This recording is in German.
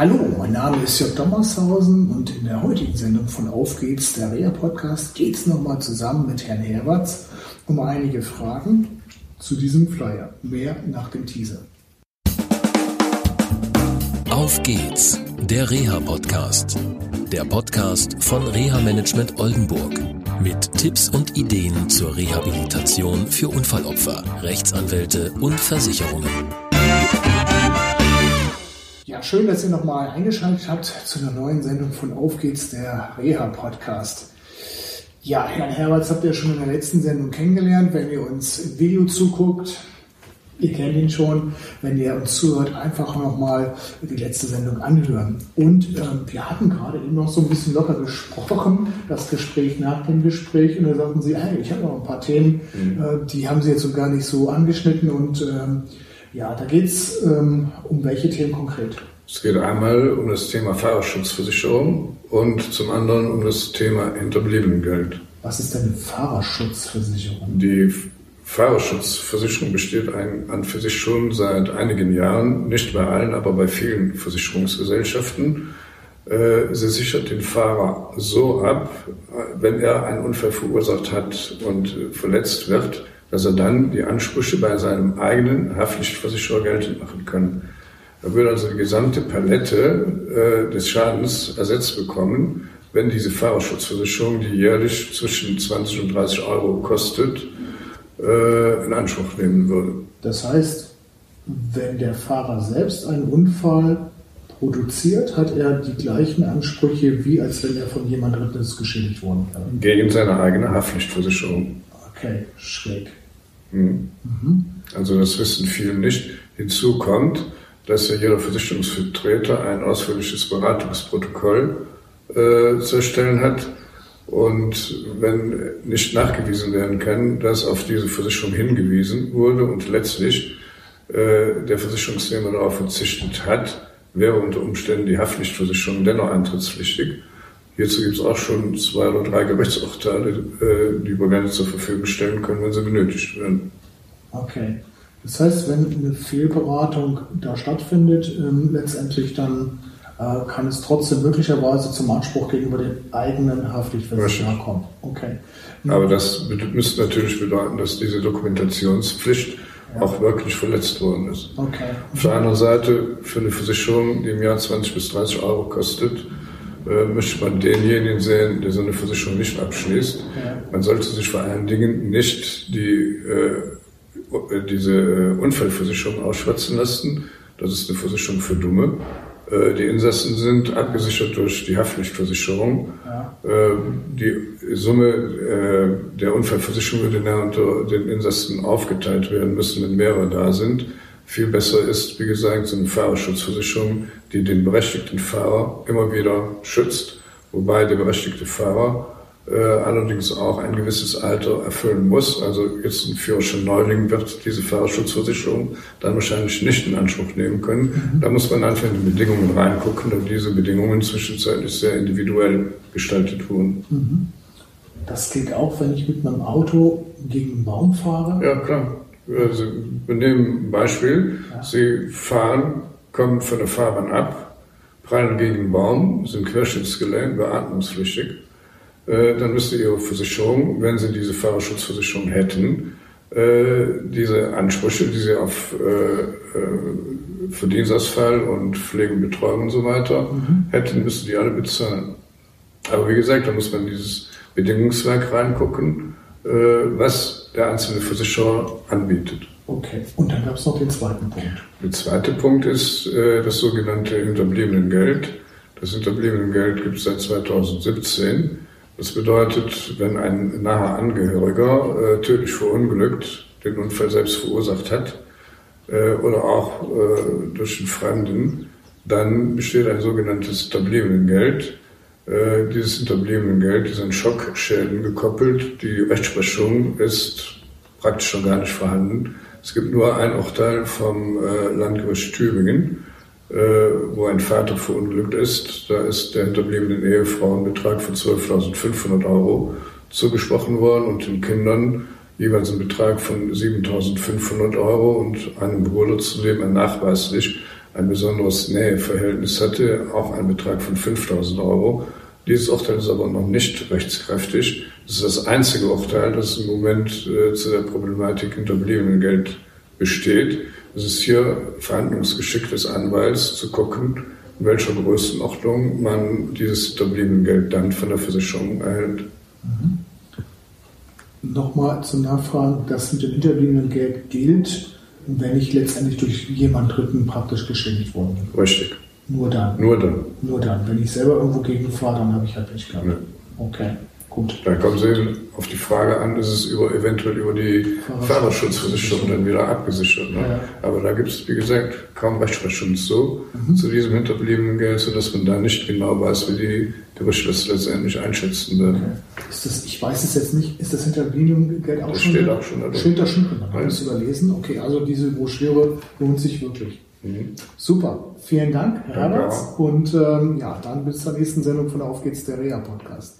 Hallo, mein Name ist Jörg Dommershausen und in der heutigen Sendung von Auf geht's, der Reha-Podcast, geht es nochmal zusammen mit Herrn Herberts um einige Fragen zu diesem Flyer. Mehr nach dem Teaser. Auf geht's, der Reha-Podcast. Der Podcast von Reha Management Oldenburg. Mit Tipps und Ideen zur Rehabilitation für Unfallopfer, Rechtsanwälte und Versicherungen. Ja, schön, dass ihr nochmal eingeschaltet habt zu einer neuen Sendung von Auf geht's, der Reha-Podcast. Ja, Herrn Herberts habt ihr schon in der letzten Sendung kennengelernt. Wenn ihr uns im Video zuguckt, ihr kennt ihn schon. Wenn ihr uns zuhört, einfach nochmal die letzte Sendung anhören. Und ähm, wir hatten gerade eben noch so ein bisschen locker gesprochen, das Gespräch nach dem Gespräch. Und da sagten sie, hey, ich habe noch ein paar Themen, mhm. äh, die haben sie jetzt so gar nicht so angeschnitten. Und ähm, ja, da geht es ähm, um welche Themen konkret? Es geht einmal um das Thema Fahrerschutzversicherung und zum anderen um das Thema Hinterbliebenengeld. Was ist denn eine Fahrerschutzversicherung? Die Fahrerschutzversicherung besteht ein, an für sich schon seit einigen Jahren, nicht bei allen, aber bei vielen Versicherungsgesellschaften. Äh, sie sichert den Fahrer so ab, wenn er einen Unfall verursacht hat und verletzt wird, dass er dann die Ansprüche bei seinem eigenen Haftpflichtversicherer geltend machen kann. Er würde also die gesamte Palette äh, des Schadens ersetzt bekommen, wenn diese Fahrerschutzversicherung, die jährlich zwischen 20 und 30 Euro kostet, äh, in Anspruch nehmen würde. Das heißt, wenn der Fahrer selbst einen Unfall produziert, hat er die gleichen Ansprüche, wie als wenn er von jemand anderes geschädigt worden wäre. Gegen seine eigene Haftpflichtversicherung. Okay, schräg. Mhm. Also das wissen viele nicht. Hinzu kommt, dass ja jeder Versicherungsvertreter ein ausführliches Beratungsprotokoll äh, zu erstellen hat. Und wenn nicht nachgewiesen werden kann, dass auf diese Versicherung hingewiesen wurde und letztlich äh, der Versicherungsnehmer darauf verzichtet hat, wäre unter Umständen die Haftpflichtversicherung dennoch antrittspflichtig. Hierzu gibt es auch schon zwei oder drei Gerichtsurteile, äh, die wir gerne zur Verfügung stellen können, wenn sie benötigt werden. Okay. Das heißt, wenn eine Fehlberatung da stattfindet, ähm, letztendlich dann äh, kann es trotzdem möglicherweise zum Anspruch gegenüber dem eigenen Haftpflichtversicherer kommen. Okay. Aber das müsste natürlich bedeuten, dass diese Dokumentationspflicht ja. auch wirklich verletzt worden ist. Okay. Auf der anderen Seite, für eine Versicherung, die im Jahr 20 bis 30 Euro kostet, äh, möchte man denjenigen sehen, der so eine Versicherung nicht abschließt. Ja. Man sollte sich vor allen Dingen nicht die, äh, diese äh, Unfallversicherung ausschwatzen lassen. Das ist eine Versicherung für Dumme. Äh, die Insassen sind abgesichert durch die Haftpflichtversicherung. Ja. Äh, die Summe äh, der Unfallversicherung würde unter den Insassen aufgeteilt werden müssen, wenn mehrere da sind. Viel besser ist, wie gesagt, so eine Fahrerschutzversicherung, die den berechtigten Fahrer immer wieder schützt, wobei der berechtigte Fahrer äh, allerdings auch ein gewisses Alter erfüllen muss. Also jetzt ein Führerschein Neuling wird diese Fahrerschutzversicherung dann wahrscheinlich nicht in Anspruch nehmen können. Mhm. Da muss man einfach in die Bedingungen reingucken und diese Bedingungen zwischenzeitlich sehr individuell gestaltet wurden. Mhm. Das gilt auch, wenn ich mit meinem Auto gegen einen Baum fahre? Ja, klar. Also, wir nehmen ein Beispiel. Ja. Sie fahren, kommen von der Fahrbahn ab, prallen gegen einen Baum, sind querschnittsgelähmt, beatmungspflichtig. Äh, dann müsste Ihre Versicherung, wenn Sie diese Fahrerschutzversicherung hätten, äh, diese Ansprüche, die Sie auf äh, Verdienstausfall und Pflege und Betreuung und so weiter mhm. hätten, müssten die alle bezahlen. Aber wie gesagt, da muss man dieses Bedingungswerk reingucken, was der einzelne Versicherer anbietet. Okay, und dann gab es noch den zweiten Punkt. Der zweite Punkt ist äh, das sogenannte Hinterbliebenengeld. Das Hinterbliebenengeld gibt es seit 2017. Das bedeutet, wenn ein naher Angehöriger äh, tödlich verunglückt, den Unfall selbst verursacht hat äh, oder auch äh, durch einen Fremden, dann besteht ein sogenanntes Hinterbliebenengeld äh, dieses hinterbliebene Geld, die sind Schockschäden gekoppelt. Die Rechtsprechung ist praktisch schon gar nicht vorhanden. Es gibt nur ein Urteil vom äh, Landgericht Tübingen, äh, wo ein Vater verunglückt ist. Da ist der hinterbliebenen Ehefrau ein Betrag von 12.500 Euro zugesprochen worden und den Kindern jeweils ein Betrag von 7.500 Euro und einem Bruder zudem ein nachweislich ein besonderes Näheverhältnis hatte, auch ein Betrag von 5000 Euro. Dieses Urteil ist aber noch nicht rechtskräftig. Das ist das einzige Urteil, das im Moment äh, zu der Problematik Hinterbliebenengeld besteht. Es ist hier Verhandlungsgeschick des Anwalts zu gucken, in welcher Größenordnung man dieses Hinterbliebenengeld dann von der Versicherung erhält. Mhm. Nochmal zum Nachfragen, das mit dem Hinterbliebenengeld gilt, wenn ich letztendlich durch jemand Dritten praktisch geschädigt worden bin. Richtig. Nur dann. Nur dann. Nur dann. Wenn ich selber irgendwo gegenfahre, dann habe ich halt nicht gehabt. Ja. Okay. Gut. Dann kommen Sie auf die Frage an, ist es über, eventuell über die Fahrerschutzversicherung dann wieder abgesichert. Ne? Ja. Aber da gibt es, wie gesagt, kaum Rechtsverschutz so mhm. zu diesem hinterbliebenen Geld, sodass man da nicht genau weiß, wie die Gerichte das letztendlich einschätzen werden. Okay. Ist das, ich weiß es jetzt nicht, ist das hinterbliebene Geld auch das schon steht da? auch schon da Steht da schon drin, habe ich es überlesen. Okay, also diese Broschüre lohnt sich wirklich. Mhm. Super, vielen Dank, Herr Herbert. Und ähm, ja, dann bis zur nächsten Sendung von Auf geht's der Rea Podcast.